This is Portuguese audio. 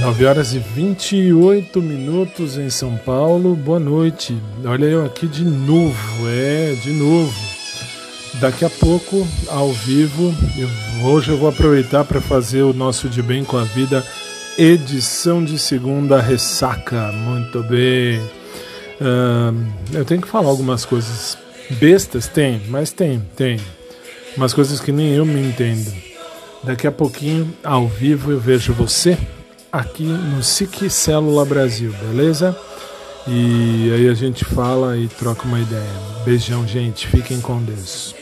9 horas e 28 minutos em São Paulo. Boa noite. Olha eu aqui de novo, é, de novo. Daqui a pouco, ao vivo, eu, hoje eu vou aproveitar para fazer o nosso De Bem com a Vida, edição de segunda ressaca. Muito bem. Uh, eu tenho que falar algumas coisas bestas, tem, mas tem, tem. Umas coisas que nem eu me entendo. Daqui a pouquinho, ao vivo, eu vejo você aqui no SIC Célula Brasil, beleza? E aí a gente fala e troca uma ideia. Beijão, gente. Fiquem com Deus.